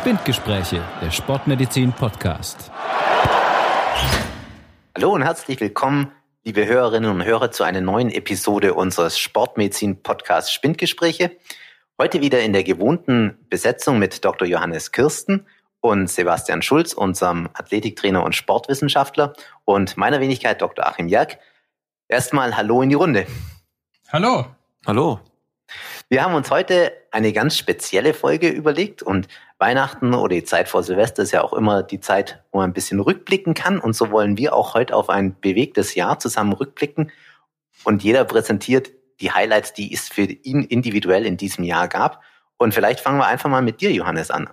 Spindgespräche, der Sportmedizin Podcast. Hallo und herzlich willkommen, liebe Hörerinnen und Hörer, zu einer neuen Episode unseres Sportmedizin Podcasts Spindgespräche. Heute wieder in der gewohnten Besetzung mit Dr. Johannes Kirsten und Sebastian Schulz, unserem Athletiktrainer und Sportwissenschaftler und meiner Wenigkeit Dr. Achim Jerk. Erstmal Hallo in die Runde. Hallo. Hallo. Wir haben uns heute eine ganz spezielle Folge überlegt und Weihnachten oder die Zeit vor Silvester ist ja auch immer die Zeit, wo man ein bisschen rückblicken kann und so wollen wir auch heute auf ein bewegtes Jahr zusammen rückblicken und jeder präsentiert die Highlights, die es für ihn individuell in diesem Jahr gab. Und vielleicht fangen wir einfach mal mit dir, Johannes, an.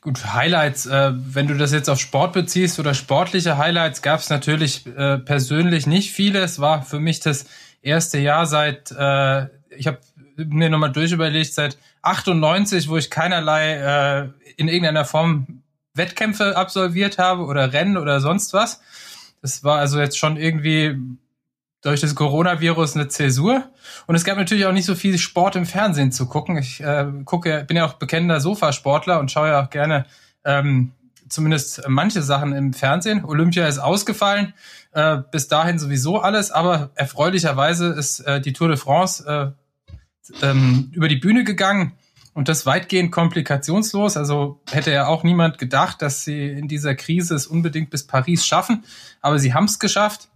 Gut, Highlights, äh, wenn du das jetzt auf Sport beziehst oder sportliche Highlights, gab es natürlich äh, persönlich nicht viele. Es war für mich das erste Jahr seit, äh, ich habe mir nochmal durchüberlegt, seit 98, wo ich keinerlei äh, in irgendeiner Form Wettkämpfe absolviert habe oder Rennen oder sonst was. Das war also jetzt schon irgendwie durch das Coronavirus eine Zäsur. Und es gab natürlich auch nicht so viel Sport im Fernsehen zu gucken. Ich äh, gucke, bin ja auch bekennender Sofasportler und schaue ja auch gerne ähm, zumindest manche Sachen im Fernsehen. Olympia ist ausgefallen, äh, bis dahin sowieso alles, aber erfreulicherweise ist äh, die Tour de France äh, ähm, über die Bühne gegangen und das weitgehend komplikationslos. Also hätte ja auch niemand gedacht, dass sie in dieser Krise es unbedingt bis Paris schaffen, aber sie haben es geschafft.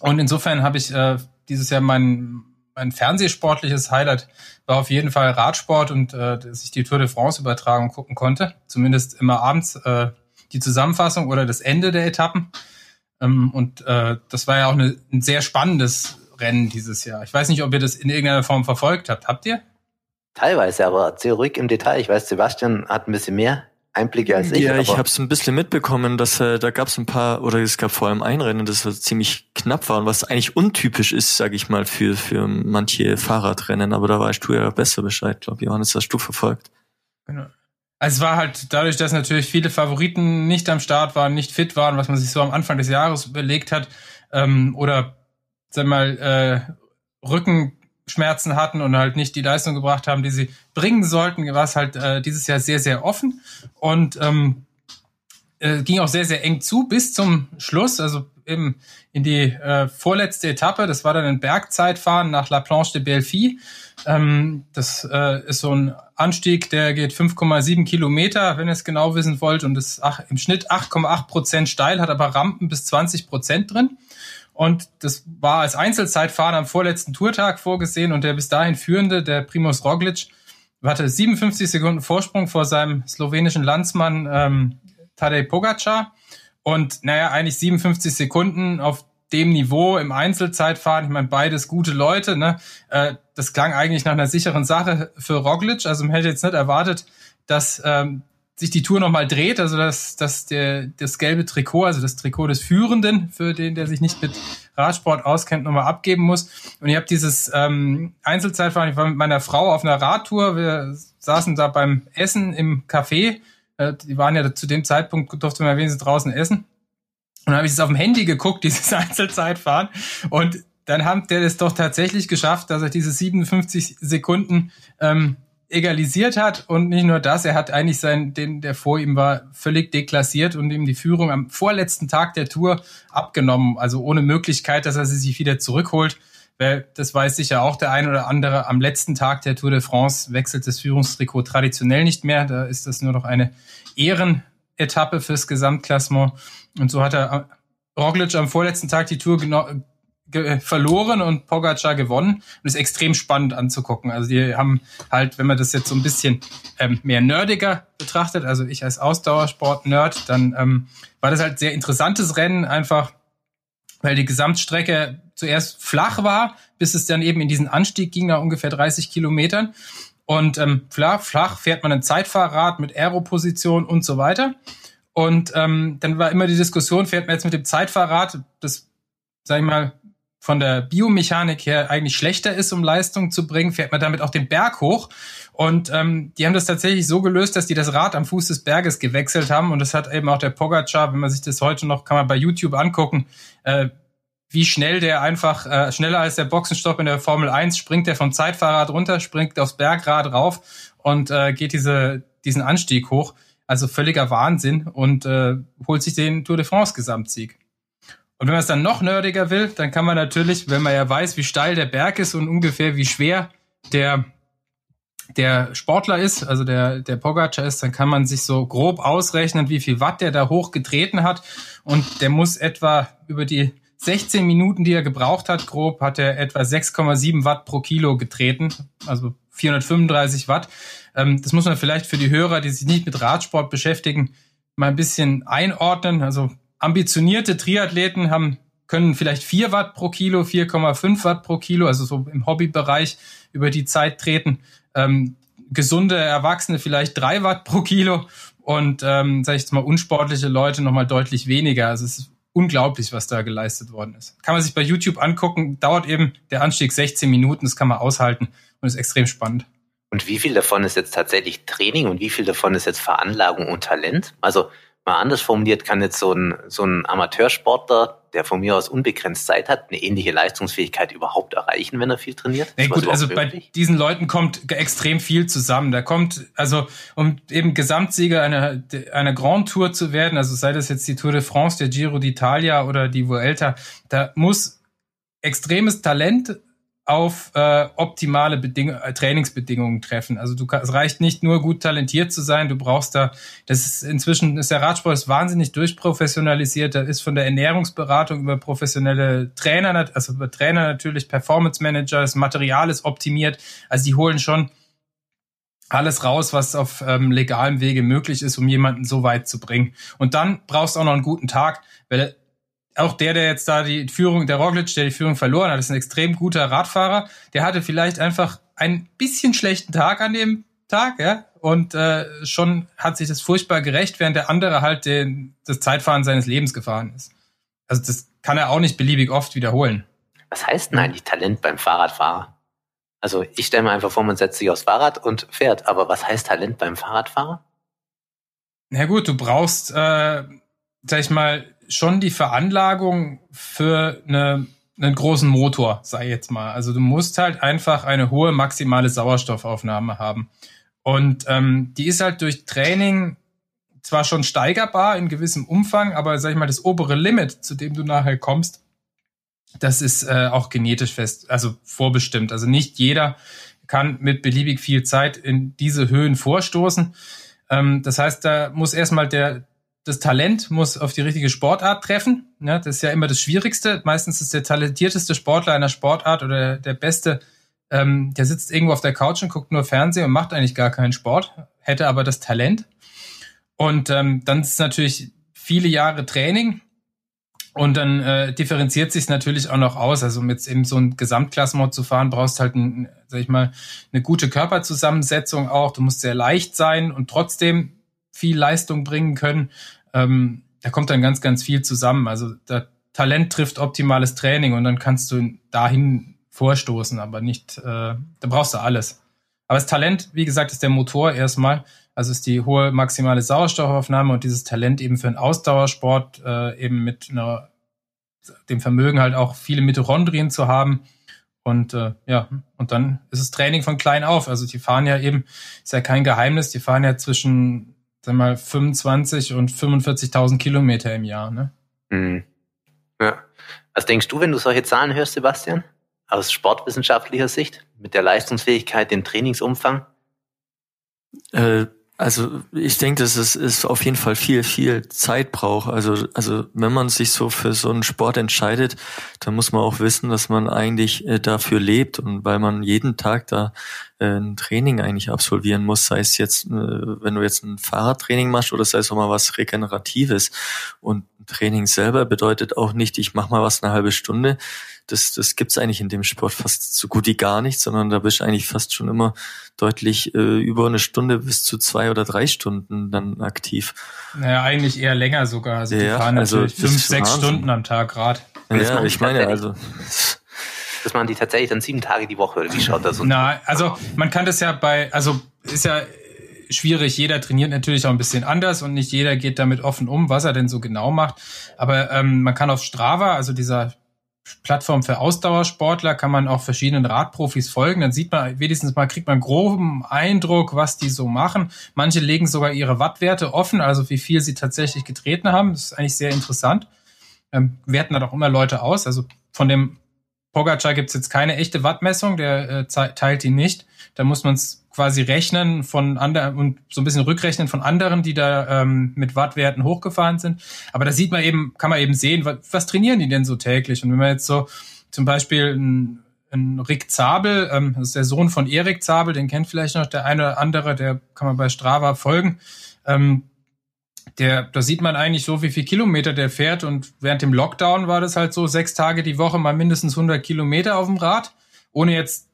Und insofern habe ich äh, dieses Jahr mein, mein fernsehsportliches Highlight war auf jeden Fall Radsport und äh, dass ich die Tour de France Übertragung gucken konnte. Zumindest immer abends äh, die Zusammenfassung oder das Ende der Etappen. Ähm, und äh, das war ja auch eine, ein sehr spannendes Rennen dieses Jahr. Ich weiß nicht, ob ihr das in irgendeiner Form verfolgt habt. Habt ihr? Teilweise, aber ruhig im Detail. Ich weiß, Sebastian hat ein bisschen mehr Einblicke als ich. Ja, ich habe es ein bisschen mitbekommen, dass äh, da gab es ein paar, oder es gab vor allem ein Rennen, das ziemlich knapp war und was eigentlich untypisch ist, sage ich mal, für, für manche Fahrradrennen. Aber da weißt du ja besser Bescheid, glaube Johannes, hast du verfolgt. Genau. Also es war halt dadurch, dass natürlich viele Favoriten nicht am Start waren, nicht fit waren, was man sich so am Anfang des Jahres überlegt hat, ähm, oder sag mal, äh, Rückenschmerzen hatten und halt nicht die Leistung gebracht haben, die sie bringen sollten, war es halt äh, dieses Jahr sehr, sehr offen und ähm, äh, ging auch sehr, sehr eng zu bis zum Schluss, also eben in die äh, vorletzte Etappe. Das war dann ein Bergzeitfahren nach La Planche de Belfi. Ähm, das äh, ist so ein Anstieg, der geht 5,7 Kilometer, wenn ihr es genau wissen wollt, und ist ach, im Schnitt 8,8 Prozent steil, hat aber Rampen bis 20 Prozent drin. Und das war als Einzelzeitfahren am vorletzten Tourtag vorgesehen und der bis dahin führende, der Primus Roglic, hatte 57 Sekunden Vorsprung vor seinem slowenischen Landsmann ähm, Tadej Pogacar. Und naja, eigentlich 57 Sekunden auf dem Niveau im Einzelzeitfahren. Ich meine, beides gute Leute. Ne? Äh, das klang eigentlich nach einer sicheren Sache für Roglic. Also man hätte jetzt nicht erwartet, dass ähm, sich die Tour nochmal dreht, also dass, dass der, das gelbe Trikot, also das Trikot des Führenden, für den, der sich nicht mit Radsport auskennt, nochmal abgeben muss. Und ich habe dieses ähm, Einzelzeitfahren, ich war mit meiner Frau auf einer Radtour, wir saßen da beim Essen im Café, äh, die waren ja zu dem Zeitpunkt, durfte man wenigstens draußen essen. Und dann habe ich es auf dem Handy geguckt, dieses Einzelzeitfahren. Und dann hat der es doch tatsächlich geschafft, dass er diese 57 Sekunden ähm, egalisiert hat und nicht nur das, er hat eigentlich sein, den, der vor ihm war, völlig deklassiert und ihm die Führung am vorletzten Tag der Tour abgenommen, also ohne Möglichkeit, dass er sie sich wieder zurückholt. Weil das weiß sicher auch der ein oder andere. Am letzten Tag der Tour de France wechselt das Führungstrikot traditionell nicht mehr. Da ist das nur noch eine Ehrenetappe fürs Gesamtklassement. Und so hat er Roglic am vorletzten Tag die Tour genau verloren und Pogacar gewonnen. Und ist extrem spannend anzugucken. Also die haben halt, wenn man das jetzt so ein bisschen ähm, mehr nerdiger betrachtet, also ich als Ausdauersport-Nerd, dann ähm, war das halt sehr interessantes Rennen, einfach weil die Gesamtstrecke zuerst flach war, bis es dann eben in diesen Anstieg ging, nach ungefähr 30 Kilometern. Und ähm, flach, flach fährt man ein Zeitfahrrad mit Aeroposition und so weiter. Und ähm, dann war immer die Diskussion, fährt man jetzt mit dem Zeitfahrrad, das, sag ich mal, von der Biomechanik her eigentlich schlechter ist, um Leistung zu bringen, fährt man damit auch den Berg hoch. Und ähm, die haben das tatsächlich so gelöst, dass die das Rad am Fuß des Berges gewechselt haben. Und das hat eben auch der Pogacar, wenn man sich das heute noch, kann man bei YouTube angucken, äh, wie schnell der einfach, äh, schneller als der Boxenstopp in der Formel 1, springt der vom Zeitfahrrad runter, springt aufs Bergrad rauf und äh, geht diese diesen Anstieg hoch. Also völliger Wahnsinn und äh, holt sich den Tour de France Gesamtsieg. Und wenn man es dann noch nerdiger will, dann kann man natürlich, wenn man ja weiß, wie steil der Berg ist und ungefähr wie schwer der der Sportler ist, also der, der Pogacar ist, dann kann man sich so grob ausrechnen, wie viel Watt der da hochgetreten hat. Und der muss etwa über die 16 Minuten, die er gebraucht hat, grob, hat er etwa 6,7 Watt pro Kilo getreten, also 435 Watt. Ähm, das muss man vielleicht für die Hörer, die sich nicht mit Radsport beschäftigen, mal ein bisschen einordnen. Also ambitionierte Triathleten haben können vielleicht 4 Watt pro Kilo, 4,5 Watt pro Kilo, also so im Hobbybereich über die Zeit treten. Ähm, gesunde Erwachsene vielleicht 3 Watt pro Kilo und, ähm, sag ich jetzt mal, unsportliche Leute nochmal deutlich weniger. Also es ist unglaublich, was da geleistet worden ist. Kann man sich bei YouTube angucken, dauert eben der Anstieg 16 Minuten, das kann man aushalten und ist extrem spannend. Und wie viel davon ist jetzt tatsächlich Training und wie viel davon ist jetzt Veranlagung und Talent? Also mal anders formuliert, kann jetzt so ein, so ein Amateursportler, der von mir aus unbegrenzt Zeit hat, eine ähnliche Leistungsfähigkeit überhaupt erreichen, wenn er viel trainiert? Ja, gut, also möglich? bei diesen Leuten kommt extrem viel zusammen. Da kommt, also um eben Gesamtsieger einer, einer Grand Tour zu werden, also sei das jetzt die Tour de France, der Giro d'Italia oder die Vuelta, da muss extremes Talent auf äh, optimale Beding äh, Trainingsbedingungen treffen. Also du es reicht nicht nur gut talentiert zu sein, du brauchst da, das ist inzwischen ist der Radsport ist wahnsinnig durchprofessionalisiert, da ist von der Ernährungsberatung über professionelle Trainer, also über Trainer natürlich, Performance Manager, das Material ist optimiert, also die holen schon alles raus, was auf ähm, legalem Wege möglich ist, um jemanden so weit zu bringen. Und dann brauchst du auch noch einen guten Tag, weil auch der, der jetzt da die Führung, der Roglic, der die Führung verloren hat, ist ein extrem guter Radfahrer. Der hatte vielleicht einfach ein bisschen schlechten Tag an dem Tag, ja, und äh, schon hat sich das furchtbar gerecht, während der andere halt den, das Zeitfahren seines Lebens gefahren ist. Also das kann er auch nicht beliebig oft wiederholen. Was heißt denn eigentlich Talent beim Fahrradfahrer? Also ich stelle mir einfach vor, man setzt sich aufs Fahrrad und fährt. Aber was heißt Talent beim Fahrradfahrer? Na gut, du brauchst, äh, sag ich mal, schon die Veranlagung für eine, einen großen Motor, sei jetzt mal. Also du musst halt einfach eine hohe maximale Sauerstoffaufnahme haben. Und ähm, die ist halt durch Training zwar schon steigerbar in gewissem Umfang, aber sag ich mal, das obere Limit, zu dem du nachher kommst, das ist äh, auch genetisch fest, also vorbestimmt. Also nicht jeder kann mit beliebig viel Zeit in diese Höhen vorstoßen. Ähm, das heißt, da muss erstmal der, das Talent muss auf die richtige Sportart treffen. Ja, das ist ja immer das Schwierigste. Meistens ist der talentierteste Sportler einer Sportart oder der beste, ähm, der sitzt irgendwo auf der Couch und guckt nur Fernsehen und macht eigentlich gar keinen Sport, hätte aber das Talent. Und ähm, dann ist es natürlich viele Jahre Training und dann äh, differenziert sich natürlich auch noch aus. Also um jetzt eben so ein Gesamtklassenmod zu fahren, brauchst halt, ein, sag ich mal, eine gute Körperzusammensetzung auch. Du musst sehr leicht sein und trotzdem viel Leistung bringen können ähm, da kommt dann ganz, ganz viel zusammen. Also da Talent trifft optimales Training und dann kannst du dahin vorstoßen, aber nicht, äh, da brauchst du alles. Aber das Talent, wie gesagt, ist der Motor erstmal. Also ist die hohe maximale Sauerstoffaufnahme und dieses Talent eben für einen Ausdauersport äh, eben mit einer, dem Vermögen halt auch viele Mitochondrien zu haben. Und äh, ja, und dann ist es Training von klein auf. Also die fahren ja eben, ist ja kein Geheimnis, die fahren ja zwischen sag mal, 25 und 45.000 Kilometer im Jahr, ne? Mhm. Ja. Was denkst du, wenn du solche Zahlen hörst, Sebastian? Aus sportwissenschaftlicher Sicht? Mit der Leistungsfähigkeit, dem Trainingsumfang? Äh, also ich denke, dass es ist auf jeden Fall viel, viel Zeit braucht. Also, also wenn man sich so für so einen Sport entscheidet, dann muss man auch wissen, dass man eigentlich äh, dafür lebt und weil man jeden Tag da äh, ein Training eigentlich absolvieren muss, sei es jetzt, äh, wenn du jetzt ein Fahrradtraining machst oder sei es auch mal was Regeneratives. Und Training selber bedeutet auch nicht, ich mach mal was eine halbe Stunde. Das, das gibt's eigentlich in dem Sport fast so gut wie gar nicht, sondern da bist du eigentlich fast schon immer deutlich äh, über eine Stunde bis zu zwei oder drei Stunden dann aktiv. Naja, eigentlich eher länger sogar. Also ja, die fahren also natürlich fünf, sechs Wahnsinn. Stunden am Tag Grad. Ja, ich meine also dass man die tatsächlich dann sieben Tage die Woche oder wie schaut das? Na, also man kann das ja bei, also ist ja schwierig. Jeder trainiert natürlich auch ein bisschen anders und nicht jeder geht damit offen um, was er denn so genau macht. Aber ähm, man kann auf Strava, also dieser Plattform für Ausdauersportler, kann man auch verschiedenen Radprofis folgen. Dann sieht man wenigstens mal, kriegt man groben Eindruck, was die so machen. Manche legen sogar ihre Wattwerte offen, also wie viel sie tatsächlich getreten haben. Das ist eigentlich sehr interessant. Ähm, werten da doch immer Leute aus. Also von dem Pogacar gibt's jetzt keine echte Wattmessung, der äh, teilt die nicht. Da muss man es quasi rechnen von anderen und so ein bisschen rückrechnen von anderen, die da ähm, mit Wattwerten hochgefahren sind. Aber da sieht man eben, kann man eben sehen, was, was trainieren die denn so täglich? Und wenn man jetzt so zum Beispiel ein, ein Rick Zabel, ähm, das ist der Sohn von Erik Zabel, den kennt vielleicht noch der eine oder andere, der kann man bei Strava folgen. Ähm, der, da sieht man eigentlich so, wie viel Kilometer der fährt. Und während dem Lockdown war das halt so, sechs Tage die Woche mal mindestens 100 Kilometer auf dem Rad, ohne jetzt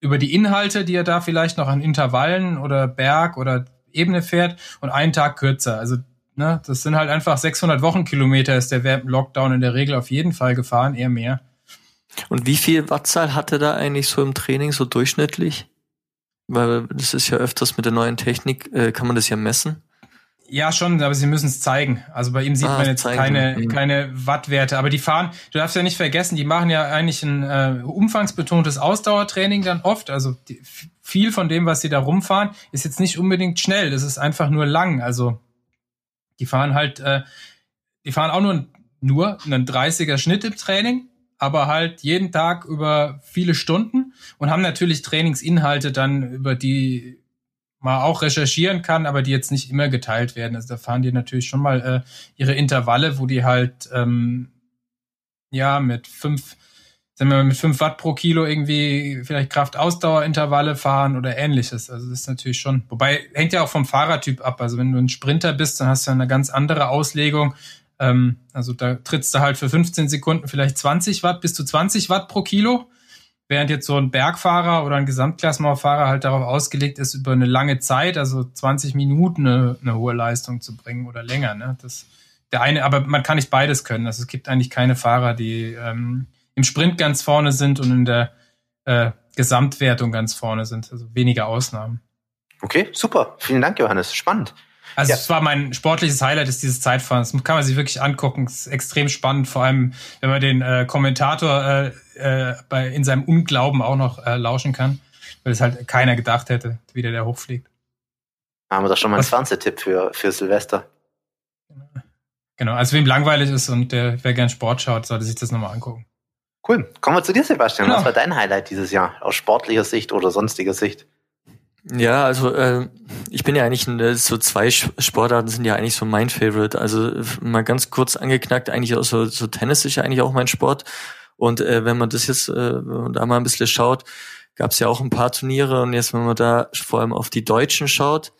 über die Inhalte, die er da vielleicht noch an Intervallen oder Berg oder Ebene fährt und einen Tag kürzer. Also ne, das sind halt einfach 600 Wochenkilometer ist der während dem Lockdown in der Regel auf jeden Fall gefahren, eher mehr. Und wie viel Wattzahl hatte da eigentlich so im Training so durchschnittlich? Weil das ist ja öfters mit der neuen Technik, äh, kann man das ja messen. Ja, schon, aber sie müssen es zeigen. Also bei ihm sieht ah, man jetzt keine, mhm. keine Wattwerte. Aber die fahren, du darfst ja nicht vergessen, die machen ja eigentlich ein äh, umfangsbetontes Ausdauertraining dann oft. Also die, viel von dem, was sie da rumfahren, ist jetzt nicht unbedingt schnell. Das ist einfach nur lang. Also die fahren halt, äh, die fahren auch nur, nur einen 30er Schnitt im Training, aber halt jeden Tag über viele Stunden und haben natürlich Trainingsinhalte dann, über die mal auch recherchieren kann, aber die jetzt nicht immer geteilt werden. Also da fahren die natürlich schon mal äh, ihre Intervalle, wo die halt ähm, ja mit fünf, sagen wir mal, mit fünf Watt pro Kilo irgendwie vielleicht Kraftausdauerintervalle fahren oder ähnliches. Also das ist natürlich schon, wobei hängt ja auch vom Fahrertyp ab. Also wenn du ein Sprinter bist, dann hast du eine ganz andere Auslegung. Ähm, also da trittst du halt für 15 Sekunden vielleicht 20 Watt bis zu 20 Watt pro Kilo Während jetzt so ein Bergfahrer oder ein Gesamtklassenfahrer halt darauf ausgelegt ist, über eine lange Zeit, also 20 Minuten eine, eine hohe Leistung zu bringen oder länger. Ne? Das, der eine, aber man kann nicht beides können. Also es gibt eigentlich keine Fahrer, die ähm, im Sprint ganz vorne sind und in der äh, Gesamtwertung ganz vorne sind. Also weniger Ausnahmen. Okay, super. Vielen Dank, Johannes. Spannend. Also es war mein sportliches Highlight ist dieses Zeitfahren. Das kann man sich wirklich angucken. Es ist extrem spannend, vor allem wenn man den äh, Kommentator äh, äh, bei, in seinem Unglauben auch noch äh, lauschen kann, weil es halt keiner gedacht hätte, wie der da hochfliegt. Haben wir doch schon mal einen Fernsehtipp für, für Silvester. Genau, also wem langweilig ist und der wer gern Sport schaut, sollte sich das nochmal angucken. Cool. Kommen wir zu dir, Sebastian. Genau. Was war dein Highlight dieses Jahr aus sportlicher Sicht oder sonstiger Sicht? Ja, also äh, ich bin ja eigentlich äh, so zwei Sportarten sind ja eigentlich so mein Favorite. Also mal ganz kurz angeknackt, eigentlich auch so, so Tennis ist ja eigentlich auch mein Sport. Und äh, wenn man das jetzt äh, da mal ein bisschen schaut, gab es ja auch ein paar Turniere und jetzt, wenn man da vor allem auf die Deutschen schaut,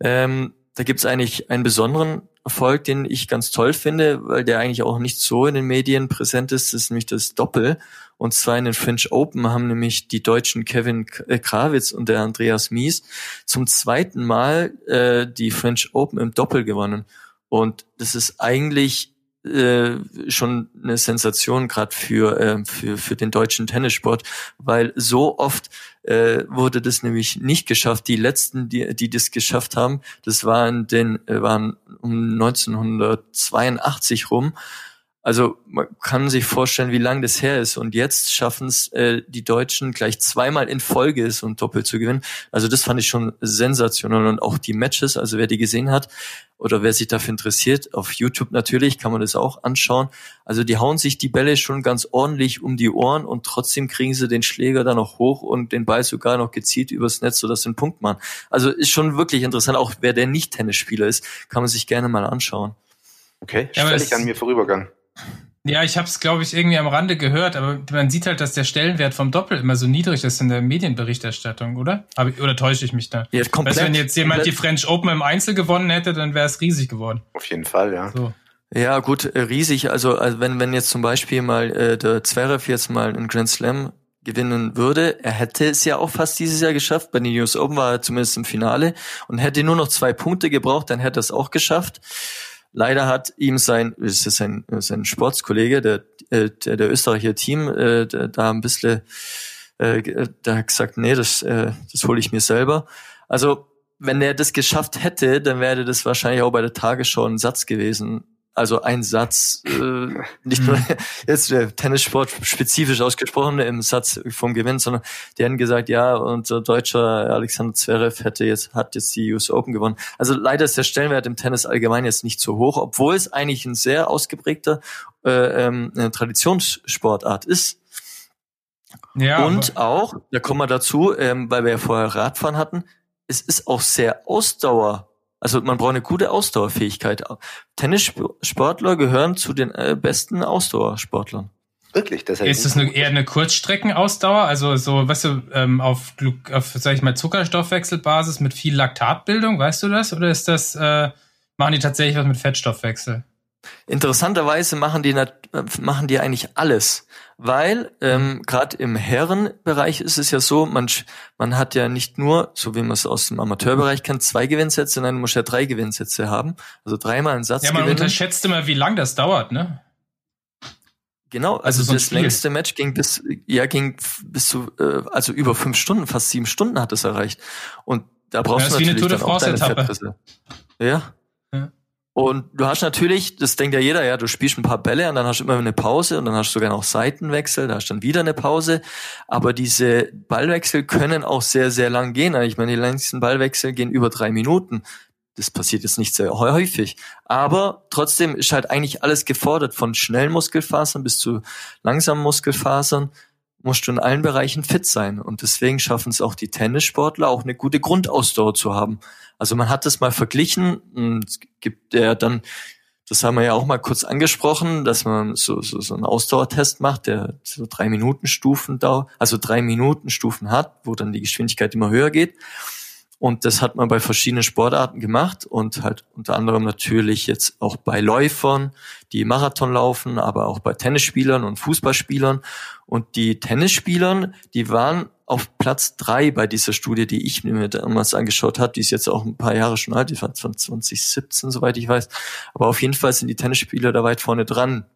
ähm, da gibt es eigentlich einen besonderen Erfolg, den ich ganz toll finde, weil der eigentlich auch nicht so in den Medien präsent ist, das ist nämlich das Doppel. Und zwar in den French Open haben nämlich die deutschen Kevin äh, Krawitz und der Andreas Mies zum zweiten Mal äh, die French Open im Doppel gewonnen. Und das ist eigentlich äh, schon eine Sensation gerade für, äh, für, für den deutschen Tennissport, weil so oft äh, wurde das nämlich nicht geschafft. Die letzten, die, die das geschafft haben, das waren, den, äh, waren um 1982 rum. Also man kann sich vorstellen, wie lang das her ist. Und jetzt schaffen es äh, die Deutschen gleich zweimal in Folge so ein Doppel zu gewinnen. Also das fand ich schon sensationell. Und auch die Matches, also wer die gesehen hat oder wer sich dafür interessiert, auf YouTube natürlich kann man das auch anschauen. Also die hauen sich die Bälle schon ganz ordentlich um die Ohren und trotzdem kriegen sie den Schläger dann noch hoch und den Ball sogar noch gezielt übers Netz, sodass sie einen Punkt machen. Also ist schon wirklich interessant. Auch wer der nicht Tennisspieler ist, kann man sich gerne mal anschauen. Okay, ja, völlig an mir vorübergegangen. Ja, ich habe es, glaube ich, irgendwie am Rande gehört, aber man sieht halt, dass der Stellenwert vom Doppel immer so niedrig ist in der Medienberichterstattung, oder? Ich, oder täusche ich mich da? Ja, komplett, weißt, wenn jetzt jemand komplett. die French Open im Einzel gewonnen hätte, dann wäre es riesig geworden. Auf jeden Fall, ja. So. Ja, gut, äh, riesig. Also, also wenn, wenn jetzt zum Beispiel mal äh, der Zverev jetzt mal einen Grand Slam gewinnen würde, er hätte es ja auch fast dieses Jahr geschafft. Bei den US Open war er zumindest im Finale und hätte nur noch zwei Punkte gebraucht, dann hätte er es auch geschafft. Leider hat ihm sein, ist sein, sein Sportskollege, der, äh, der, der Österreicher Team, äh, der, da ein bisschen, äh, da hat gesagt, nee, das, äh, das hole ich mir selber. Also, wenn er das geschafft hätte, dann wäre das wahrscheinlich auch bei der Tagesschau ein Satz gewesen. Also ein Satz, äh, nicht nur jetzt der Tennissport spezifisch ausgesprochen im Satz vom Gewinn, sondern die haben gesagt, ja, unser deutscher Alexander Zverev hätte jetzt, hat jetzt die US Open gewonnen. Also leider ist der Stellenwert im Tennis allgemein jetzt nicht so hoch, obwohl es eigentlich ein sehr ausgeprägter äh, ähm, Traditionssportart ist. Ja, und auch, da kommen wir dazu, ähm, weil wir ja vorher Radfahren hatten, es ist auch sehr Ausdauer. Also man braucht eine gute Ausdauerfähigkeit. Tennissportler gehören zu den äh, besten Ausdauersportlern. Wirklich? Das heißt ist das eine, eher eine Kurzstreckenausdauer? Also so, weißt du, ähm, auf, auf, sag ich mal, Zuckerstoffwechselbasis mit viel Laktatbildung, weißt du das? Oder ist das, äh, machen die tatsächlich was mit Fettstoffwechsel? Interessanterweise machen die machen die eigentlich alles, weil ähm, gerade im Herrenbereich ist es ja so, man man hat ja nicht nur, so wie man es aus dem Amateurbereich kennt, zwei Gewinnsätze, sondern man muss ja drei Gewinnsätze haben, also dreimal einen Satz. Ja, man gewinnen. unterschätzt immer, wie lang das dauert, ne? Genau, also, also so das Spiel. längste Match ging bis ja ging bis zu äh, also über fünf Stunden, fast sieben Stunden hat es erreicht und da brauchst ja, du natürlich dann auch deine Fettpresse. Ja. ja. Und du hast natürlich, das denkt ja jeder, ja, du spielst ein paar Bälle und dann hast du immer eine Pause und dann hast du sogar noch Seitenwechsel, da hast du dann wieder eine Pause. Aber diese Ballwechsel können auch sehr, sehr lang gehen. Ich meine, die längsten Ballwechsel gehen über drei Minuten. Das passiert jetzt nicht sehr häufig. Aber trotzdem ist halt eigentlich alles gefordert, von schnellen Muskelfasern bis zu langsamen Muskelfasern musst du in allen Bereichen fit sein. Und deswegen schaffen es auch die Tennissportler, auch eine gute Grundausdauer zu haben. Also man hat das mal verglichen und gibt ja dann, das haben wir ja auch mal kurz angesprochen, dass man so, so, so einen Ausdauertest macht, der so drei Minuten Stufen dauert, also drei Minuten Stufen hat, wo dann die Geschwindigkeit immer höher geht. Und das hat man bei verschiedenen Sportarten gemacht und halt unter anderem natürlich jetzt auch bei Läufern, die Marathon laufen, aber auch bei Tennisspielern und Fußballspielern. Und die Tennisspielern, die waren auf Platz drei bei dieser Studie, die ich mir damals angeschaut habe. Die ist jetzt auch ein paar Jahre schon alt, die war von 2017, soweit ich weiß. Aber auf jeden Fall sind die Tennisspieler da weit vorne dran.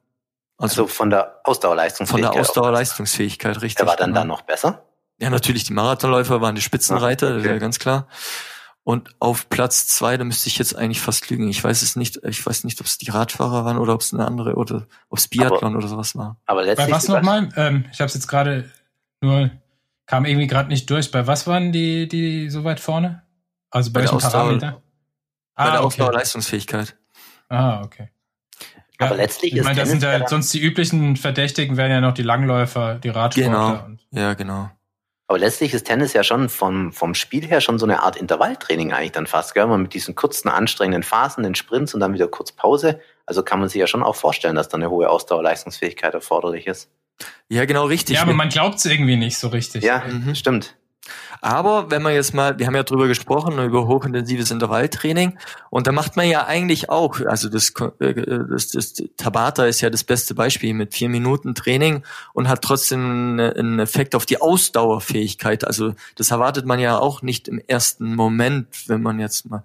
Also, also von der Ausdauerleistungsfähigkeit. Von der Ausdauerleistungsfähigkeit, richtig. Der war dann genau. da noch besser? Ja, natürlich, die Marathonläufer waren die Spitzenreiter, okay. das ist ja ganz klar. Und auf Platz zwei, da müsste ich jetzt eigentlich fast lügen. Ich weiß es nicht, ich weiß nicht, ob es die Radfahrer waren oder ob es eine andere oder ob es Biathlon aber, oder sowas war. Aber letztlich. Bei was nochmal? Ähm, ich habe es jetzt gerade nur, kam irgendwie gerade nicht durch. Bei was waren die, die so weit vorne? Also bei, bei welchem Parameter? Bei ah, der Ausdauerleistungsfähigkeit. Ah, okay. Ja, aber letztlich ich ist meine, das sind ja sonst die üblichen Verdächtigen wären ja noch die Langläufer, die Radsportler. Genau. ja, genau. Aber letztlich ist Tennis ja schon vom, vom Spiel her schon so eine Art Intervalltraining eigentlich dann fast, gell? Man mit diesen kurzen, anstrengenden Phasen, den Sprints und dann wieder kurz Pause. Also kann man sich ja schon auch vorstellen, dass da eine hohe Ausdauerleistungsfähigkeit erforderlich ist. Ja, genau richtig. Ja, aber man glaubt es irgendwie nicht so richtig. Ja, mhm. stimmt. Aber wenn man jetzt mal, wir haben ja drüber gesprochen, über hochintensives Intervalltraining, und da macht man ja eigentlich auch, also das, äh, das, das Tabata ist ja das beste Beispiel mit vier Minuten Training und hat trotzdem einen Effekt auf die Ausdauerfähigkeit. Also das erwartet man ja auch nicht im ersten Moment, wenn man jetzt mal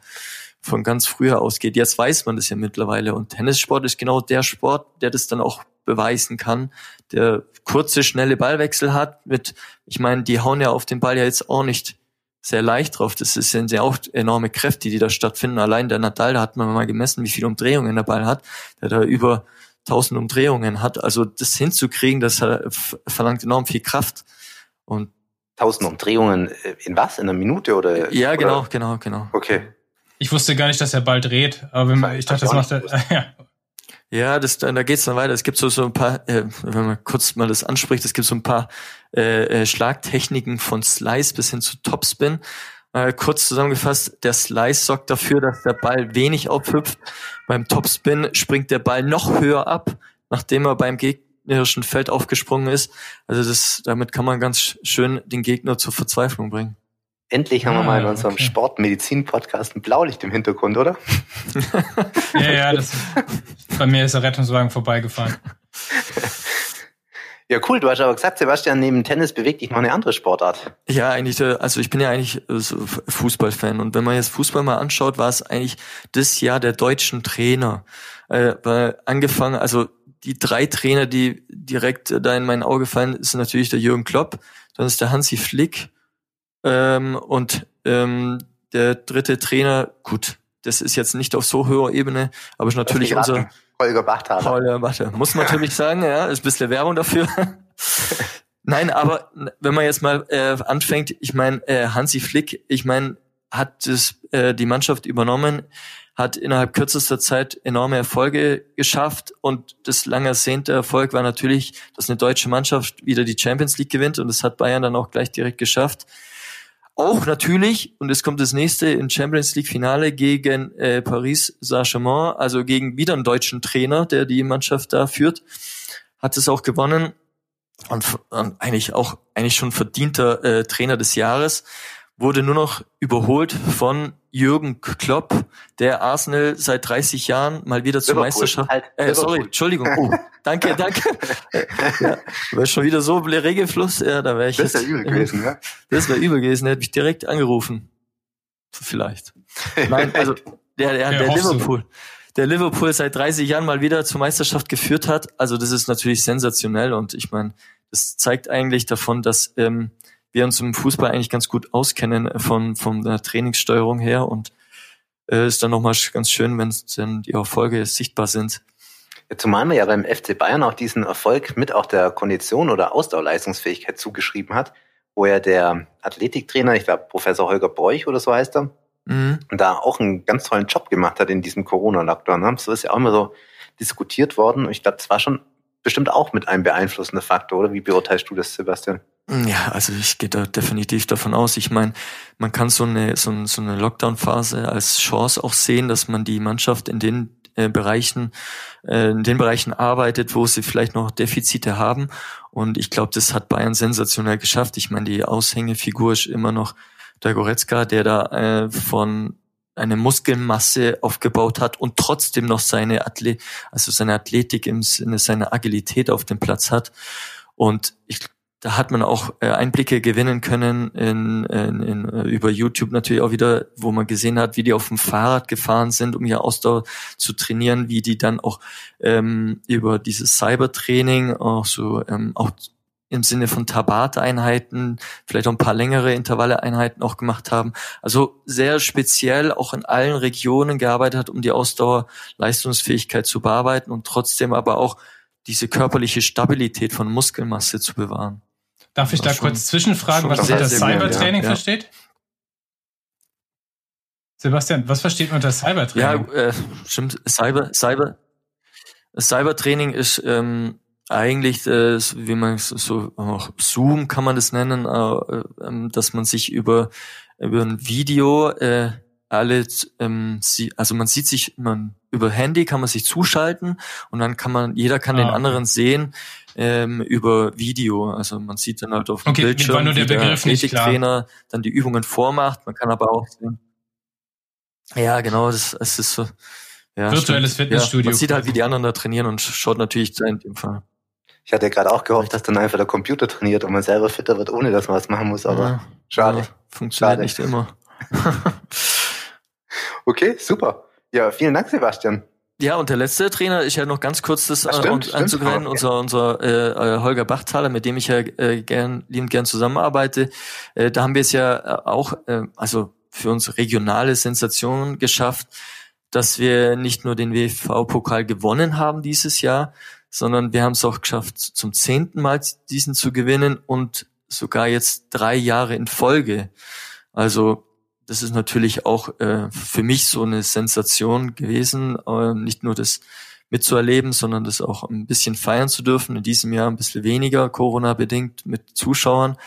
von ganz früher ausgeht. Jetzt weiß man das ja mittlerweile. Und Tennissport ist genau der Sport, der das dann auch beweisen kann, der kurze, schnelle Ballwechsel hat mit, ich meine, die hauen ja auf den Ball ja jetzt auch nicht sehr leicht drauf. Das sind ja auch enorme Kräfte, die da stattfinden. Allein der Nadal, da hat man mal gemessen, wie viele Umdrehungen der Ball hat, der da über 1000 Umdrehungen hat. Also das hinzukriegen, das verlangt enorm viel Kraft. Und 1000 Umdrehungen äh, in was? In einer Minute oder? Ja, genau, oder? genau, genau. Okay. Ich wusste gar nicht, dass er bald dreht, aber wenn man, ich dachte, das macht er. Ja. Ja, das, da geht's dann weiter. Es gibt so, so ein paar, äh, wenn man kurz mal das anspricht, es gibt so ein paar äh, äh, Schlagtechniken von Slice bis hin zu Topspin. Äh, kurz zusammengefasst, der Slice sorgt dafür, dass der Ball wenig aufhüpft. Beim Topspin springt der Ball noch höher ab, nachdem er beim gegnerischen Feld aufgesprungen ist. Also das, damit kann man ganz schön den Gegner zur Verzweiflung bringen. Endlich haben ah, wir mal in ah, unserem okay. Sportmedizin-Podcast ein Blaulicht im Hintergrund, oder? ja, ja, das, bei mir ist der Rettungswagen vorbeigefahren. Ja, cool. Du hast aber gesagt, Sebastian, neben Tennis bewegt dich noch eine andere Sportart. Ja, eigentlich, äh, also ich bin ja eigentlich äh, so Fußballfan. Und wenn man jetzt Fußball mal anschaut, war es eigentlich das Jahr der deutschen Trainer. Äh, weil angefangen, also die drei Trainer, die direkt da in mein Auge fallen, ist natürlich der Jürgen Klopp, dann ist der Hansi Flick ähm, und ähm, der dritte Trainer, gut, das ist jetzt nicht auf so hoher Ebene, aber ist natürlich unser Holger Bachtaler. Holger Bachtaler. Muss man natürlich sagen, ja, ist ein bisschen Werbung dafür. Nein, aber wenn man jetzt mal äh, anfängt, ich meine, äh, Hansi Flick, ich meine, hat das, äh, die Mannschaft übernommen, hat innerhalb kürzester Zeit enorme Erfolge geschafft und das lange ersehnte Erfolg war natürlich, dass eine deutsche Mannschaft wieder die Champions League gewinnt und das hat Bayern dann auch gleich direkt geschafft. Auch natürlich, und es kommt das nächste im Champions League Finale gegen äh, Paris Saint-Germain, also gegen wieder einen deutschen Trainer, der die Mannschaft da führt, hat es auch gewonnen und, und eigentlich auch eigentlich schon verdienter äh, Trainer des Jahres, wurde nur noch überholt von Jürgen Klopp, der Arsenal seit 30 Jahren mal wieder zur Liverpool, Meisterschaft. Halt, äh, sorry, Entschuldigung. Oh, danke, danke. ja, wäre schon wieder so Regelfluss. Ja, da wäre ich. Das wäre übel gewesen, ja. Das wäre übel gewesen. Der hätte mich direkt angerufen. Vielleicht. Nein, also der, der, der, der Liverpool. Der Liverpool seit 30 Jahren mal wieder zur Meisterschaft geführt hat. Also das ist natürlich sensationell und ich meine, das zeigt eigentlich davon, dass ähm, wir uns im Fußball eigentlich ganz gut auskennen von, von der Trainingssteuerung her und äh, ist dann nochmal ganz schön, wenn dann die Erfolge sichtbar sind. Zumal man ja beim FC Bayern auch diesen Erfolg mit auch der Kondition oder Ausdauerleistungsfähigkeit zugeschrieben hat, wo ja der Athletiktrainer, ich glaube Professor Holger Bräuch oder so heißt er, mhm. da auch einen ganz tollen Job gemacht hat in diesem Corona-Lockdown. Ne? So ist ja auch immer so diskutiert worden. Und ich glaube, das war schon bestimmt auch mit einem beeinflussender Faktor, oder? Wie beurteilst du das, Sebastian? Ja, also ich gehe da definitiv davon aus. Ich meine, man kann so eine, so, so eine Lockdown-Phase als Chance auch sehen, dass man die Mannschaft in den äh, Bereichen, äh, in den Bereichen arbeitet, wo sie vielleicht noch Defizite haben. Und ich glaube, das hat Bayern sensationell geschafft. Ich meine, die Aushängefigur ist immer noch der Goretzka, der da äh, von eine Muskelmasse aufgebaut hat und trotzdem noch seine Athlet, also seine Athletik im Sinne seiner Agilität auf dem Platz hat. Und ich da hat man auch äh, Einblicke gewinnen können in, in, in, äh, über YouTube natürlich auch wieder, wo man gesehen hat, wie die auf dem Fahrrad gefahren sind, um ihr Ausdauer zu trainieren, wie die dann auch ähm, über dieses Cybertraining auch so ähm, auch im Sinne von Tabat-Einheiten, vielleicht auch ein paar längere Intervalle-Einheiten auch gemacht haben. Also sehr speziell auch in allen Regionen gearbeitet hat, um die Ausdauerleistungsfähigkeit zu bearbeiten und trotzdem aber auch diese körperliche Stabilität von Muskelmasse zu bewahren. Darf ich da schon, kurz zwischenfragen, was unter Cybertraining ja, versteht? Sebastian, was versteht man unter Cybertraining? Ja, äh, stimmt. Cyber, Cyber, Cybertraining ist ähm, eigentlich, äh, wie man so auch Zoom kann man das nennen, äh, äh, dass man sich über über ein Video äh, alle, ähm, sie, also man sieht sich, man über Handy kann man sich zuschalten und dann kann man, jeder kann ah, den anderen sehen ähm, über Video. Also man sieht dann halt auf dem okay, Bildschirm, nur der wie der Athletiktrainer dann die Übungen vormacht. Man kann aber auch sehen. Ja, genau, das, das ist so. Ja, Virtuelles stimmt. Fitnessstudio. Ja, man sieht halt, wie die anderen da trainieren und schaut natürlich in dem Fall. Ich hatte gerade auch gehofft, dass dann einfach der Computer trainiert und man selber fitter wird, ohne dass man was machen muss, aber ja, schade. Ja, funktioniert schade. nicht immer. okay, super. Ja, vielen Dank, Sebastian. Ja, und der letzte Trainer, ich ja noch ganz kurz das, das stimmt, äh, anzugreifen, unser, unser äh, äh, Holger Bachtaler, mit dem ich ja äh, gern, liebend gern zusammenarbeite, äh, da haben wir es ja äh, auch, äh, also für uns regionale Sensation geschafft, dass wir nicht nur den WV-Pokal gewonnen haben dieses Jahr, sondern wir haben es auch geschafft, zum zehnten Mal diesen zu gewinnen und sogar jetzt drei Jahre in Folge. Also das ist natürlich auch äh, für mich so eine Sensation gewesen, äh, nicht nur das mitzuerleben, sondern das auch ein bisschen feiern zu dürfen. In diesem Jahr ein bisschen weniger, Corona-bedingt mit Zuschauern.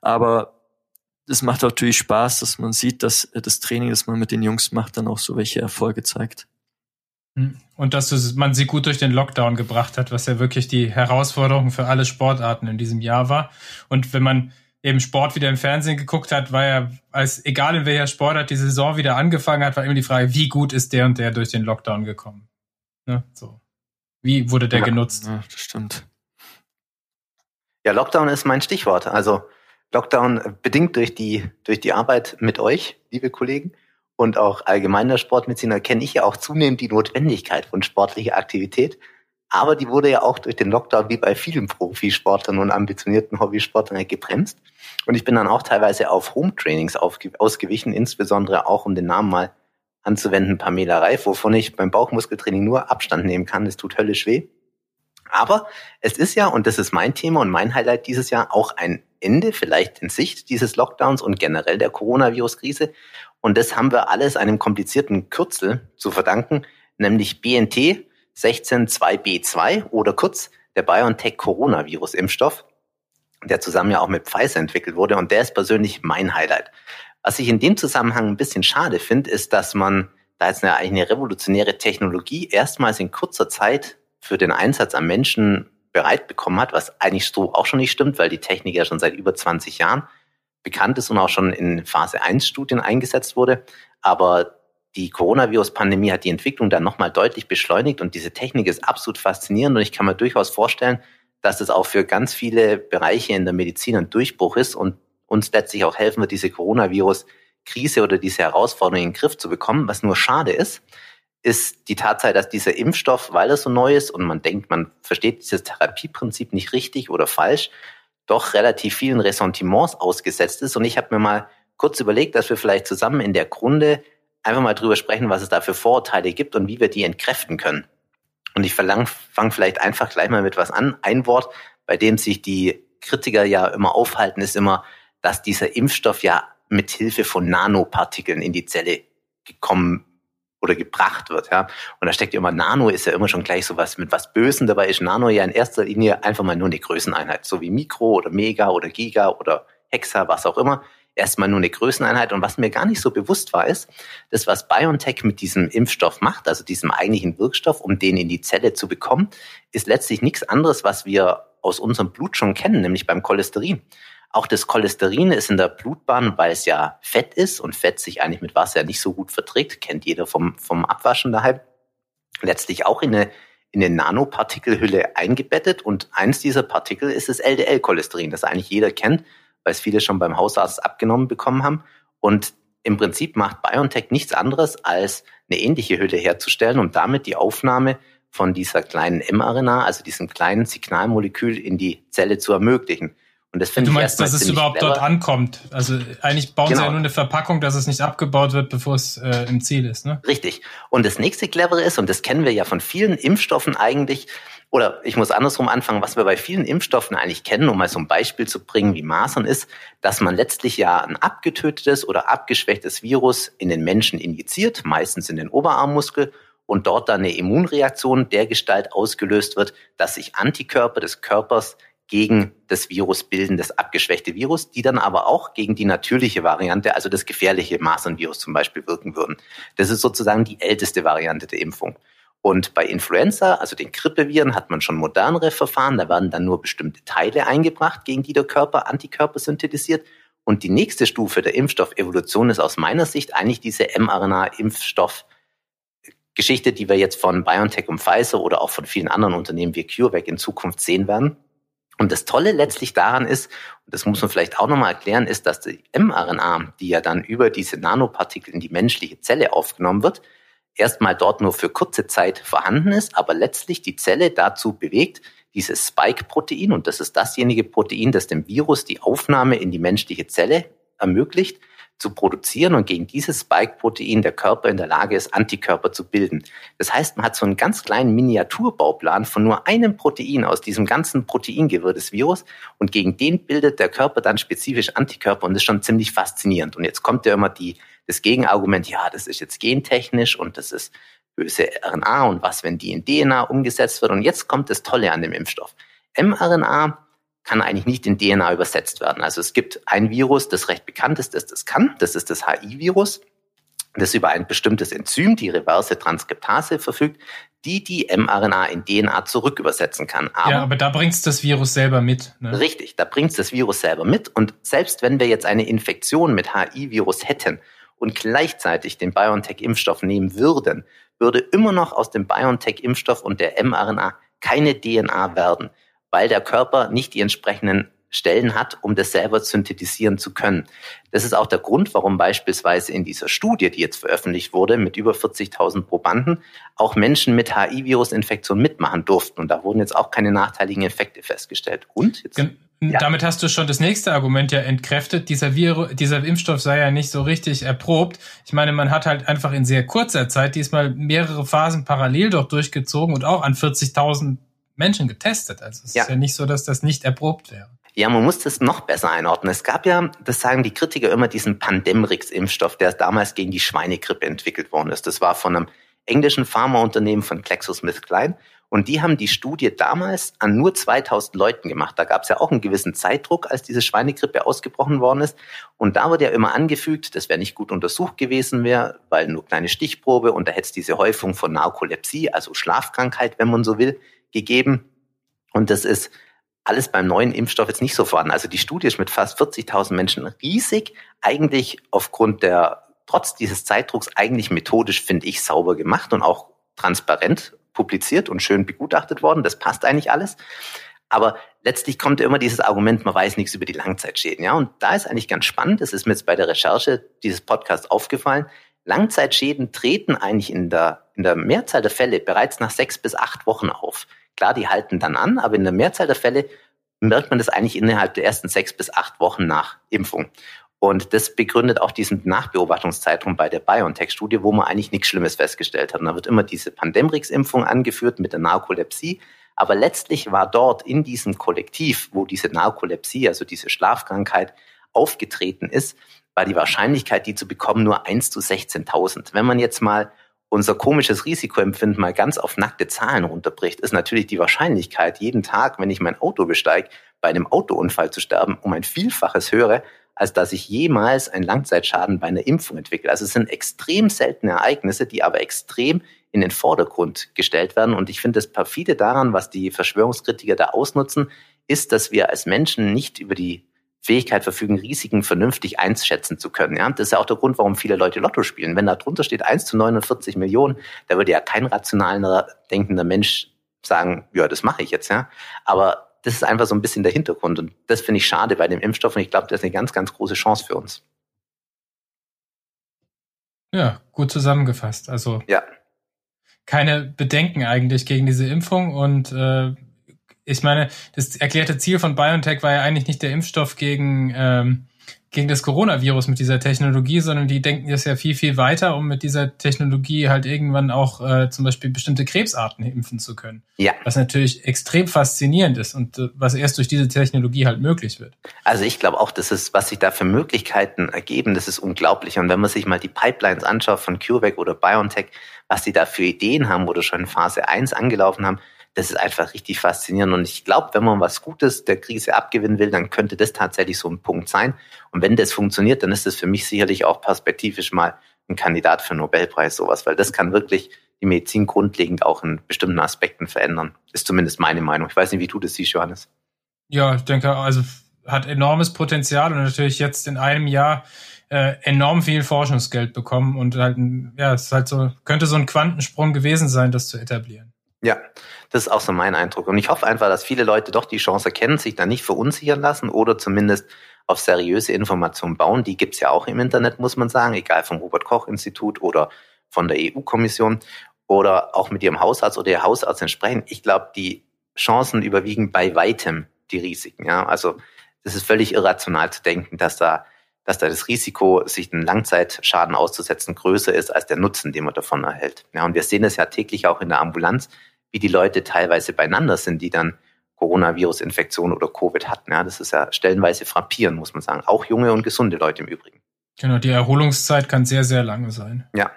Aber es macht natürlich Spaß, dass man sieht, dass äh, das Training, das man mit den Jungs macht, dann auch so welche Erfolge zeigt. Und dass man sie gut durch den Lockdown gebracht hat, was ja wirklich die Herausforderung für alle Sportarten in diesem Jahr war. Und wenn man eben Sport wieder im Fernsehen geguckt hat, war ja, als egal in welcher Sportart die Saison wieder angefangen hat, war immer die Frage, wie gut ist der und der durch den Lockdown gekommen? Ne? So. Wie wurde der ja, genutzt? Ja, das stimmt. Ja, Lockdown ist mein Stichwort. Also Lockdown bedingt durch die, durch die Arbeit mit euch, liebe Kollegen, und auch allgemeiner Sportmediziner kenne ich ja auch zunehmend die Notwendigkeit von sportlicher Aktivität. Aber die wurde ja auch durch den Lockdown wie bei vielen Profisportlern und ambitionierten Hobbysportlern gebremst. Und ich bin dann auch teilweise auf Home-Trainings ausgewichen, insbesondere auch, um den Namen mal anzuwenden, Pamela Reif, wovon ich beim Bauchmuskeltraining nur Abstand nehmen kann. Es tut höllisch weh. Aber es ist ja, und das ist mein Thema und mein Highlight dieses Jahr, auch ein Ende vielleicht in Sicht dieses Lockdowns und generell der Coronavirus-Krise. Und das haben wir alles einem komplizierten Kürzel zu verdanken, nämlich BNT 162b2 oder kurz der BioNTech Coronavirus-Impfstoff, der zusammen ja auch mit Pfizer entwickelt wurde. Und der ist persönlich mein Highlight. Was ich in dem Zusammenhang ein bisschen schade finde, ist, dass man da jetzt eine, eine revolutionäre Technologie erstmals in kurzer Zeit für den Einsatz am Menschen bereit bekommen hat, was eigentlich so auch schon nicht stimmt, weil die Technik ja schon seit über 20 Jahren bekannt ist und auch schon in Phase 1 Studien eingesetzt wurde. Aber die Coronavirus-Pandemie hat die Entwicklung dann nochmal deutlich beschleunigt und diese Technik ist absolut faszinierend und ich kann mir durchaus vorstellen, dass es auch für ganz viele Bereiche in der Medizin ein Durchbruch ist und uns letztlich auch helfen wird, diese Coronavirus-Krise oder diese Herausforderung in den Griff zu bekommen. Was nur schade ist, ist die Tatsache, dass dieser Impfstoff, weil er so neu ist und man denkt, man versteht dieses Therapieprinzip nicht richtig oder falsch, doch relativ vielen Ressentiments ausgesetzt ist. Und ich habe mir mal kurz überlegt, dass wir vielleicht zusammen in der Grunde einfach mal drüber sprechen, was es da für Vorurteile gibt und wie wir die entkräften können. Und ich fange vielleicht einfach gleich mal mit was an. Ein Wort, bei dem sich die Kritiker ja immer aufhalten, ist immer, dass dieser Impfstoff ja mit Hilfe von Nanopartikeln in die Zelle gekommen oder gebracht wird, ja. Und da steckt ja immer Nano ist ja immer schon gleich so was mit was Bösen. Dabei ist Nano ja in erster Linie einfach mal nur eine Größeneinheit, so wie Mikro oder Mega oder Giga oder Hexa, was auch immer. Erstmal nur eine Größeneinheit. Und was mir gar nicht so bewusst war, ist, das, was BioNTech mit diesem Impfstoff macht, also diesem eigentlichen Wirkstoff, um den in die Zelle zu bekommen, ist letztlich nichts anderes, was wir aus unserem Blut schon kennen, nämlich beim Cholesterin. Auch das Cholesterin ist in der Blutbahn, weil es ja Fett ist und Fett sich eigentlich mit Wasser nicht so gut verträgt, kennt jeder vom, vom Abwaschen daheim, letztlich auch in eine, in eine Nanopartikelhülle eingebettet. Und eins dieser Partikel ist das LDL-Cholesterin, das eigentlich jeder kennt, weil es viele schon beim Hausarzt abgenommen bekommen haben. Und im Prinzip macht BioNTech nichts anderes, als eine ähnliche Hülle herzustellen und damit die Aufnahme von dieser kleinen mRNA, also diesem kleinen Signalmolekül in die Zelle zu ermöglichen. Und das finde ich Du meinst, dass es überhaupt clever. dort ankommt? Also eigentlich bauen genau. sie ja nur eine Verpackung, dass es nicht abgebaut wird, bevor es äh, im Ziel ist, ne? Richtig. Und das nächste Clevere ist, und das kennen wir ja von vielen Impfstoffen eigentlich, oder ich muss andersrum anfangen, was wir bei vielen Impfstoffen eigentlich kennen, um mal so ein Beispiel zu bringen, wie Masern ist, dass man letztlich ja ein abgetötetes oder abgeschwächtes Virus in den Menschen injiziert, meistens in den Oberarmmuskel, und dort dann eine Immunreaktion der Gestalt ausgelöst wird, dass sich Antikörper des Körpers gegen das Virus bilden, das abgeschwächte Virus, die dann aber auch gegen die natürliche Variante, also das gefährliche Masernvirus zum Beispiel wirken würden. Das ist sozusagen die älteste Variante der Impfung. Und bei Influenza, also den Grippeviren, hat man schon modernere Verfahren. Da werden dann nur bestimmte Teile eingebracht, gegen die der Körper Antikörper synthetisiert. Und die nächste Stufe der Impfstoffevolution ist aus meiner Sicht eigentlich diese mRNA-Impfstoff Geschichte, die wir jetzt von BioNTech und Pfizer oder auch von vielen anderen Unternehmen wie CureVac in Zukunft sehen werden. Und das Tolle letztlich daran ist, und das muss man vielleicht auch nochmal erklären, ist, dass die mRNA, die ja dann über diese Nanopartikel in die menschliche Zelle aufgenommen wird, erstmal dort nur für kurze Zeit vorhanden ist, aber letztlich die Zelle dazu bewegt, dieses Spike-Protein, und das ist dasjenige Protein, das dem Virus die Aufnahme in die menschliche Zelle ermöglicht, zu produzieren und gegen dieses Spike-Protein der Körper in der Lage ist, Antikörper zu bilden. Das heißt, man hat so einen ganz kleinen Miniaturbauplan von nur einem Protein aus diesem ganzen Proteingewirr des Virus und gegen den bildet der Körper dann spezifisch Antikörper und das ist schon ziemlich faszinierend. Und jetzt kommt ja immer die, das Gegenargument, ja, das ist jetzt gentechnisch und das ist böse RNA und was, wenn die in DNA umgesetzt wird. Und jetzt kommt das Tolle an dem Impfstoff. mRNA kann eigentlich nicht in DNA übersetzt werden. Also es gibt ein Virus, das recht bekannt ist, das das kann. Das ist das HI-Virus, das über ein bestimmtes Enzym, die reverse Transkriptase, verfügt, die die mRNA in DNA zurückübersetzen kann. Aber ja, aber da bringt's das Virus selber mit. Ne? Richtig, da bringt's das Virus selber mit. Und selbst wenn wir jetzt eine Infektion mit HI-Virus hätten und gleichzeitig den BioNTech-Impfstoff nehmen würden, würde immer noch aus dem BioNTech-Impfstoff und der mRNA keine DNA werden weil der Körper nicht die entsprechenden Stellen hat, um das selber synthetisieren zu können. Das ist auch der Grund, warum beispielsweise in dieser Studie, die jetzt veröffentlicht wurde, mit über 40.000 Probanden, auch Menschen mit HIV-Virus-Infektion mitmachen durften. Und da wurden jetzt auch keine nachteiligen Effekte festgestellt. Und jetzt Ja. Damit hast du schon das nächste Argument ja entkräftet. Dieser, Vir dieser Impfstoff sei ja nicht so richtig erprobt. Ich meine, man hat halt einfach in sehr kurzer Zeit diesmal mehrere Phasen parallel dort durchgezogen und auch an 40.000 Menschen getestet. Also es ja. ist ja nicht so, dass das nicht erprobt wäre. Ja, man muss das noch besser einordnen. Es gab ja, das sagen die Kritiker immer, diesen Pandemrix-Impfstoff, der damals gegen die Schweinegrippe entwickelt worden ist. Das war von einem englischen Pharmaunternehmen von GlaxoSmithKline. Und die haben die Studie damals an nur 2000 Leuten gemacht. Da gab es ja auch einen gewissen Zeitdruck, als diese Schweinegrippe ausgebrochen worden ist. Und da wurde ja immer angefügt, das wäre nicht gut untersucht gewesen wäre, weil nur kleine Stichprobe und da hätte es diese Häufung von Narkolepsie, also Schlafkrankheit, wenn man so will, gegeben. Und das ist alles beim neuen Impfstoff jetzt nicht so vorhanden. Also die Studie ist mit fast 40.000 Menschen riesig, eigentlich aufgrund der, trotz dieses Zeitdrucks, eigentlich methodisch, finde ich, sauber gemacht und auch transparent publiziert und schön begutachtet worden. Das passt eigentlich alles. Aber letztlich kommt immer dieses Argument, man weiß nichts über die Langzeitschäden. Ja, und da ist eigentlich ganz spannend. Das ist mir jetzt bei der Recherche dieses Podcasts aufgefallen. Langzeitschäden treten eigentlich in der, in der Mehrzahl der Fälle bereits nach sechs bis acht Wochen auf. Klar, die halten dann an, aber in der Mehrzahl der Fälle merkt man das eigentlich innerhalb der ersten sechs bis acht Wochen nach Impfung. Und das begründet auch diesen Nachbeobachtungszeitraum bei der BioNTech-Studie, wo man eigentlich nichts Schlimmes festgestellt hat. Und da wird immer diese Pandemrix-Impfung angeführt mit der Narkolepsie. Aber letztlich war dort in diesem Kollektiv, wo diese Narkolepsie, also diese Schlafkrankheit, aufgetreten ist, war die Wahrscheinlichkeit, die zu bekommen, nur 1 zu 16.000. Wenn man jetzt mal unser komisches Risikoempfinden mal ganz auf nackte Zahlen runterbricht, ist natürlich die Wahrscheinlichkeit, jeden Tag, wenn ich mein Auto besteige, bei einem Autounfall zu sterben, um ein Vielfaches höre, als dass ich jemals einen Langzeitschaden bei einer Impfung entwickle. Also es sind extrem seltene Ereignisse, die aber extrem in den Vordergrund gestellt werden. Und ich finde das perfide daran, was die Verschwörungskritiker da ausnutzen, ist, dass wir als Menschen nicht über die Fähigkeit verfügen, Risiken vernünftig einschätzen zu können. Ja? Das ist ja auch der Grund, warum viele Leute Lotto spielen. Wenn da drunter steht 1 zu 49 Millionen, da würde ja kein rational denkender Mensch sagen, ja, das mache ich jetzt. Ja? Aber das ist einfach so ein bisschen der Hintergrund. Und das finde ich schade bei dem Impfstoff. Und ich glaube, das ist eine ganz, ganz große Chance für uns. Ja, gut zusammengefasst. Also ja. keine Bedenken eigentlich gegen diese Impfung und äh, ich meine, das erklärte Ziel von BioNTech war ja eigentlich nicht der Impfstoff gegen, ähm, gegen das Coronavirus mit dieser Technologie, sondern die denken das ja viel, viel weiter, um mit dieser Technologie halt irgendwann auch äh, zum Beispiel bestimmte Krebsarten impfen zu können. Ja. Was natürlich extrem faszinierend ist und äh, was erst durch diese Technologie halt möglich wird. Also ich glaube auch, das ist, was sich da für Möglichkeiten ergeben, das ist unglaublich. Und wenn man sich mal die Pipelines anschaut von CureVac oder BioNTech, was die da für Ideen haben oder schon in Phase 1 angelaufen haben, das ist einfach richtig faszinierend. Und ich glaube, wenn man was Gutes der Krise abgewinnen will, dann könnte das tatsächlich so ein Punkt sein. Und wenn das funktioniert, dann ist das für mich sicherlich auch perspektivisch mal ein Kandidat für einen Nobelpreis, sowas, weil das kann wirklich die Medizin grundlegend auch in bestimmten Aspekten verändern. Ist zumindest meine Meinung. Ich weiß nicht, wie du das siehst, Johannes. Ja, ich denke, also hat enormes Potenzial und natürlich jetzt in einem Jahr äh, enorm viel Forschungsgeld bekommen und halt, ja, es ist halt so, könnte so ein Quantensprung gewesen sein, das zu etablieren. Ja, das ist auch so mein Eindruck. Und ich hoffe einfach, dass viele Leute doch die Chance erkennen, sich da nicht verunsichern lassen oder zumindest auf seriöse Informationen bauen. Die gibt's ja auch im Internet, muss man sagen, egal vom Robert Koch Institut oder von der EU-Kommission oder auch mit ihrem Hausarzt oder ihr Hausarzt entsprechen. Ich glaube, die Chancen überwiegen bei weitem die Risiken. Ja, also das ist völlig irrational zu denken, dass da dass da das Risiko, sich einen Langzeitschaden auszusetzen, größer ist als der Nutzen, den man davon erhält. Ja, und wir sehen es ja täglich auch in der Ambulanz, wie die Leute teilweise beieinander sind, die dann Coronavirus-Infektion oder Covid hatten. Ja, das ist ja stellenweise frappierend, muss man sagen. Auch junge und gesunde Leute im Übrigen. Genau, die Erholungszeit kann sehr, sehr lange sein. Ja.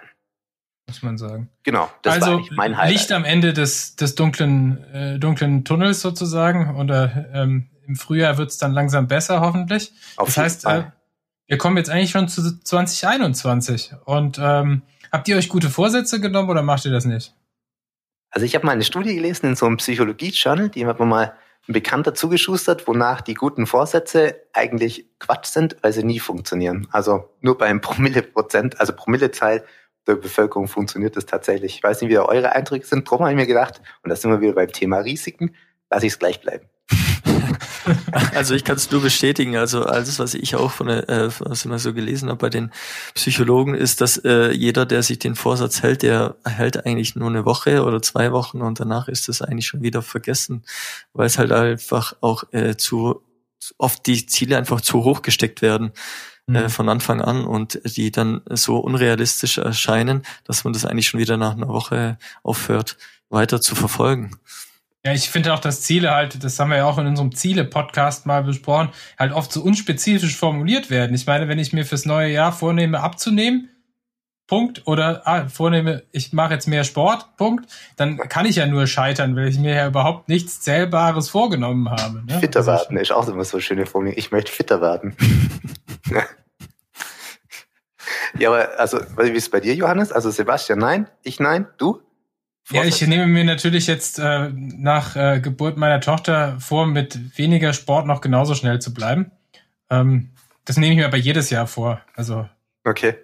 Muss man sagen. Genau, das also, war mein Highlight. Licht am Ende des, des dunklen, äh, dunklen Tunnels sozusagen. Oder ähm, im Frühjahr wird es dann langsam besser, hoffentlich. Auf das heißt, äh, wir kommen jetzt eigentlich schon zu 2021. Und ähm, habt ihr euch gute Vorsätze genommen oder macht ihr das nicht? Also ich habe mal eine Studie gelesen in so einem Psychologie-Journal, die hat mir mal ein Bekannter zugeschustert, wonach die guten Vorsätze eigentlich Quatsch sind, weil sie nie funktionieren. Also nur beim Promille-Prozent, also Promillezahl der Bevölkerung funktioniert das tatsächlich. Ich weiß nicht, wie eure Eindrücke sind. Drum habe ich mir gedacht, und da sind wir wieder beim Thema Risiken, lasse ich es gleich bleiben. Also ich kann es nur bestätigen. Also alles, was ich auch von äh, was mal so gelesen habe bei den Psychologen, ist, dass äh, jeder, der sich den Vorsatz hält, der hält eigentlich nur eine Woche oder zwei Wochen und danach ist das eigentlich schon wieder vergessen, weil es halt einfach auch äh, zu oft die Ziele einfach zu hoch gesteckt werden mhm. äh, von Anfang an und die dann so unrealistisch erscheinen, dass man das eigentlich schon wieder nach einer Woche aufhört, weiter zu verfolgen. Ja, ich finde auch, dass Ziele halt, das haben wir ja auch in unserem Ziele-Podcast mal besprochen, halt oft so unspezifisch formuliert werden. Ich meine, wenn ich mir fürs neue Jahr vornehme, abzunehmen, Punkt, oder ah, vornehme, ich mache jetzt mehr Sport, Punkt, dann kann ich ja nur scheitern, weil ich mir ja überhaupt nichts Zählbares vorgenommen habe. Ne? Fitter also werden ist auch immer so eine schöne Formulierung. Ich möchte fitter werden. ja, aber also, wie ist es bei dir, Johannes? Also Sebastian, nein, ich nein, du? Ja, ich nehme mir natürlich jetzt äh, nach äh, Geburt meiner Tochter vor, mit weniger Sport noch genauso schnell zu bleiben. Ähm, das nehme ich mir aber jedes Jahr vor. Also. Okay.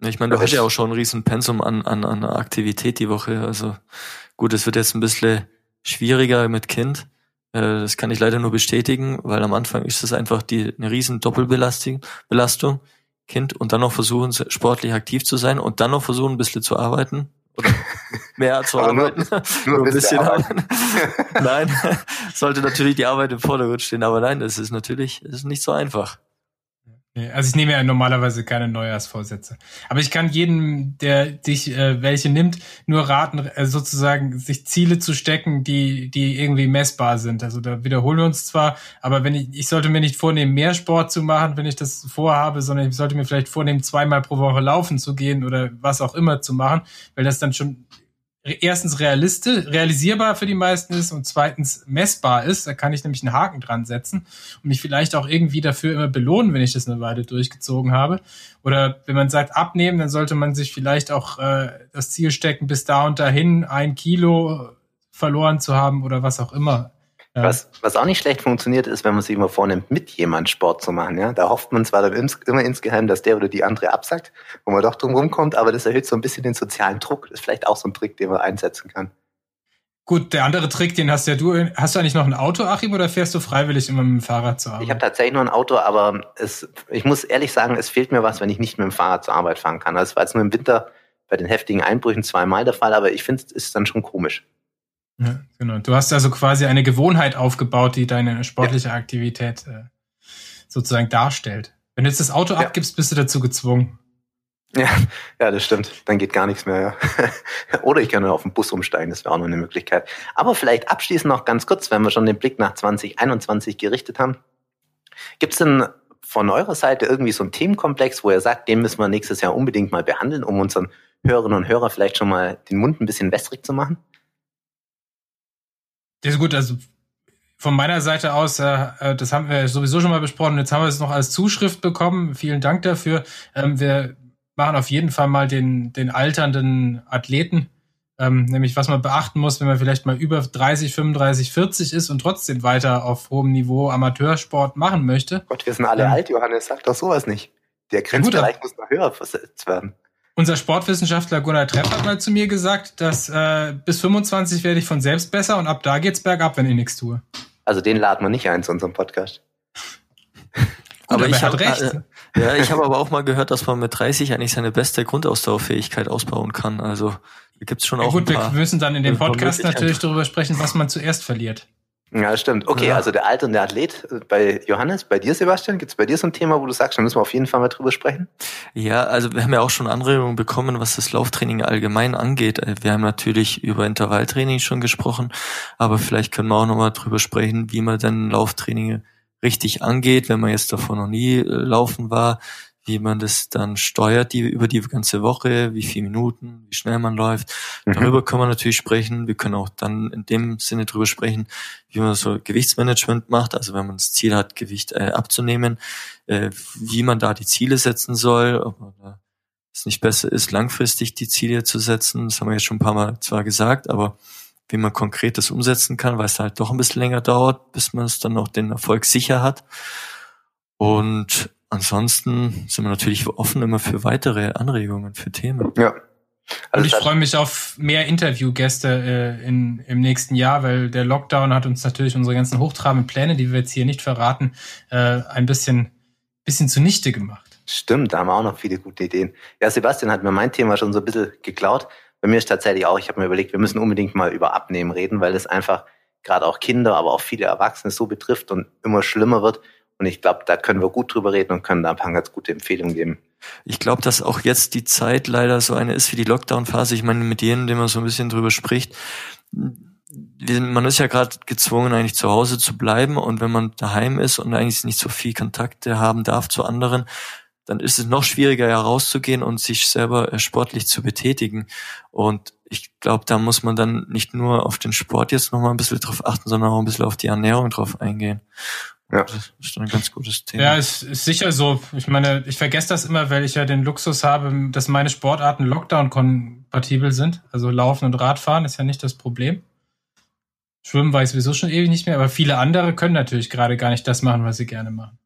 Ich meine, du hast ja auch schon ein riesen Pensum an, an, an Aktivität die Woche. Also gut, es wird jetzt ein bisschen schwieriger mit Kind. Äh, das kann ich leider nur bestätigen, weil am Anfang ist es einfach die, eine riesen Doppelbelastung. Belastung. Kind und dann noch versuchen, sportlich aktiv zu sein und dann noch versuchen, ein bisschen zu arbeiten oder mehr zu arbeiten. Nur, nur, nur ein bisschen arbeiten. nein, sollte natürlich die Arbeit im Vordergrund stehen, aber nein, das ist natürlich, das ist nicht so einfach. Also ich nehme ja normalerweise keine Neujahrsvorsätze. Aber ich kann jedem, der dich äh, welche nimmt, nur raten, äh, sozusagen sich Ziele zu stecken, die, die irgendwie messbar sind. Also da wiederholen wir uns zwar, aber wenn ich, ich sollte mir nicht vornehmen, mehr Sport zu machen, wenn ich das vorhabe, sondern ich sollte mir vielleicht vornehmen, zweimal pro Woche laufen zu gehen oder was auch immer zu machen, weil das dann schon erstens realistisch, realisierbar für die meisten ist und zweitens messbar ist. Da kann ich nämlich einen Haken dran setzen und mich vielleicht auch irgendwie dafür immer belohnen, wenn ich das eine Weile durchgezogen habe. Oder wenn man sagt abnehmen, dann sollte man sich vielleicht auch äh, das Ziel stecken, bis da und dahin ein Kilo verloren zu haben oder was auch immer. Ja. Was, was auch nicht schlecht funktioniert, ist, wenn man sich immer vornimmt, mit jemand Sport zu machen. Ja? Da hofft man zwar dann ins, immer insgeheim, dass der oder die andere absagt, wo man doch drum rumkommt, aber das erhöht so ein bisschen den sozialen Druck. Das ist vielleicht auch so ein Trick, den man einsetzen kann. Gut, der andere Trick, den hast ja du. Hast du eigentlich noch ein Auto, Achim, oder fährst du freiwillig immer mit dem Fahrrad zur Arbeit? Ich habe tatsächlich nur ein Auto, aber es, ich muss ehrlich sagen, es fehlt mir was, wenn ich nicht mit dem Fahrrad zur Arbeit fahren kann. Also es war jetzt nur im Winter bei den heftigen Einbrüchen zweimal der Fall, aber ich finde, es ist dann schon komisch. Ja, genau. Du hast also quasi eine Gewohnheit aufgebaut, die deine sportliche ja. Aktivität äh, sozusagen darstellt. Wenn du jetzt das Auto ja. abgibst, bist du dazu gezwungen. Ja, ja, das stimmt. Dann geht gar nichts mehr. Ja. Oder ich kann nur auf den Bus umsteigen, das wäre auch noch eine Möglichkeit. Aber vielleicht abschließend noch ganz kurz, wenn wir schon den Blick nach 2021 gerichtet haben. Gibt es denn von eurer Seite irgendwie so einen Themenkomplex, wo ihr sagt, den müssen wir nächstes Jahr unbedingt mal behandeln, um unseren Hörerinnen und Hörern vielleicht schon mal den Mund ein bisschen wässrig zu machen? Ja, ist gut, also von meiner Seite aus, äh, äh, das haben wir sowieso schon mal besprochen. Jetzt haben wir es noch als Zuschrift bekommen. Vielen Dank dafür. Ähm, wir machen auf jeden Fall mal den, den alternden Athleten, ähm, nämlich was man beachten muss, wenn man vielleicht mal über 30, 35, 40 ist und trotzdem weiter auf hohem Niveau Amateursport machen möchte. Gott, wir sind alle ähm, alt, Johannes, sag doch sowas nicht. Der Grenzbereich muss noch höher versetzt werden. Unser Sportwissenschaftler Gunnar Trepp hat mal zu mir gesagt, dass äh, bis 25 werde ich von selbst besser und ab da geht's bergab, wenn ich nichts tue. Also den laden wir nicht ein zu unserem Podcast. Gut, aber, aber ich habe recht. Äh, ja, ich habe aber auch mal gehört, dass man mit 30 eigentlich seine beste Grundausdauerfähigkeit ausbauen kann. Also gibt's schon ja, auch. Gut, ein paar, wir müssen dann in dem Podcast natürlich darüber sprechen, was man zuerst verliert. Ja, stimmt. Okay, ja. also der Alte und der Athlet äh, bei Johannes, bei dir, Sebastian, gibt es bei dir so ein Thema, wo du sagst, da müssen wir auf jeden Fall mal drüber sprechen? Ja, also wir haben ja auch schon Anregungen bekommen, was das Lauftraining allgemein angeht. Äh, wir haben natürlich über Intervalltraining schon gesprochen, aber vielleicht können wir auch nochmal drüber sprechen, wie man denn Lauftraining richtig angeht, wenn man jetzt davor noch nie äh, laufen war, wie man das dann steuert die, über die ganze Woche, wie viele Minuten, wie schnell man läuft. Mhm. Darüber können wir natürlich sprechen. Wir können auch dann in dem Sinne darüber sprechen, wie man so Gewichtsmanagement macht, also wenn man das Ziel hat, Gewicht äh, abzunehmen, äh, wie man da die Ziele setzen soll, ob man da es nicht besser ist, langfristig die Ziele zu setzen. Das haben wir jetzt schon ein paar Mal zwar gesagt, aber wie man konkret das umsetzen kann, weil es halt doch ein bisschen länger dauert, bis man es dann noch den Erfolg sicher hat. Und ansonsten sind wir natürlich offen immer für weitere Anregungen, für Themen. Ja. Also und ich freue mich auf mehr Interviewgäste äh, in, im nächsten Jahr, weil der Lockdown hat uns natürlich unsere ganzen hochtrabenden Pläne, die wir jetzt hier nicht verraten, äh, ein bisschen, bisschen zunichte gemacht. Stimmt, da haben wir auch noch viele gute Ideen. Ja, Sebastian hat mir mein Thema schon so ein bisschen geklaut. Bei mir ist tatsächlich auch, ich habe mir überlegt, wir müssen unbedingt mal über Abnehmen reden, weil es einfach gerade auch Kinder, aber auch viele Erwachsene so betrifft und immer schlimmer wird. Und ich glaube, da können wir gut drüber reden und können da ein paar ganz gute Empfehlungen geben. Ich glaube, dass auch jetzt die Zeit leider so eine ist wie die Lockdown-Phase. Ich meine, mit jedem, dem man so ein bisschen drüber spricht, man ist ja gerade gezwungen, eigentlich zu Hause zu bleiben. Und wenn man daheim ist und eigentlich nicht so viel Kontakte haben darf zu anderen, dann ist es noch schwieriger herauszugehen und sich selber äh, sportlich zu betätigen. Und ich glaube, da muss man dann nicht nur auf den Sport jetzt nochmal ein bisschen drauf achten, sondern auch ein bisschen auf die Ernährung drauf eingehen. Ja. Das ist ein ganz gutes Thema. Ja, ist, ist sicher so. Ich meine, ich vergesse das immer, weil ich ja den Luxus habe, dass meine Sportarten Lockdown-kompatibel sind. Also Laufen und Radfahren ist ja nicht das Problem. Schwimmen ich sowieso schon ewig nicht mehr, aber viele andere können natürlich gerade gar nicht das machen, was sie gerne machen.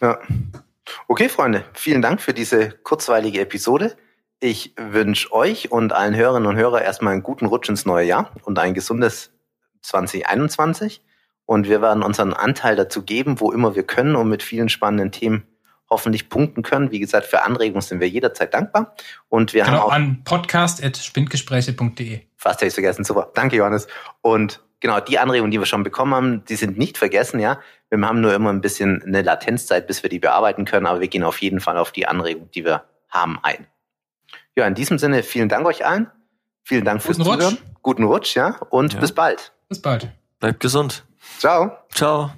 Ja. Okay, Freunde, vielen Dank für diese kurzweilige Episode. Ich wünsche euch und allen Hörerinnen und Hörern erstmal einen guten Rutsch ins neue Jahr und ein gesundes 2021. Und wir werden unseren Anteil dazu geben, wo immer wir können und mit vielen spannenden Themen hoffentlich punkten können. Wie gesagt, für Anregungen sind wir jederzeit dankbar. Und wir genau, haben auch an podcast.spindgespräche.de. Fast hätte ich vergessen. Super. Danke, Johannes. Und genau, die Anregungen, die wir schon bekommen haben, die sind nicht vergessen, ja. Wir haben nur immer ein bisschen eine Latenzzeit, bis wir die bearbeiten können, aber wir gehen auf jeden Fall auf die Anregungen, die wir haben, ein. Ja, in diesem Sinne, vielen Dank euch allen. Vielen Dank Guten fürs Rutsch. Zuhören. Guten Rutsch, ja. Und ja. bis bald. Bis bald. Bleibt gesund. Ciao. Ciao.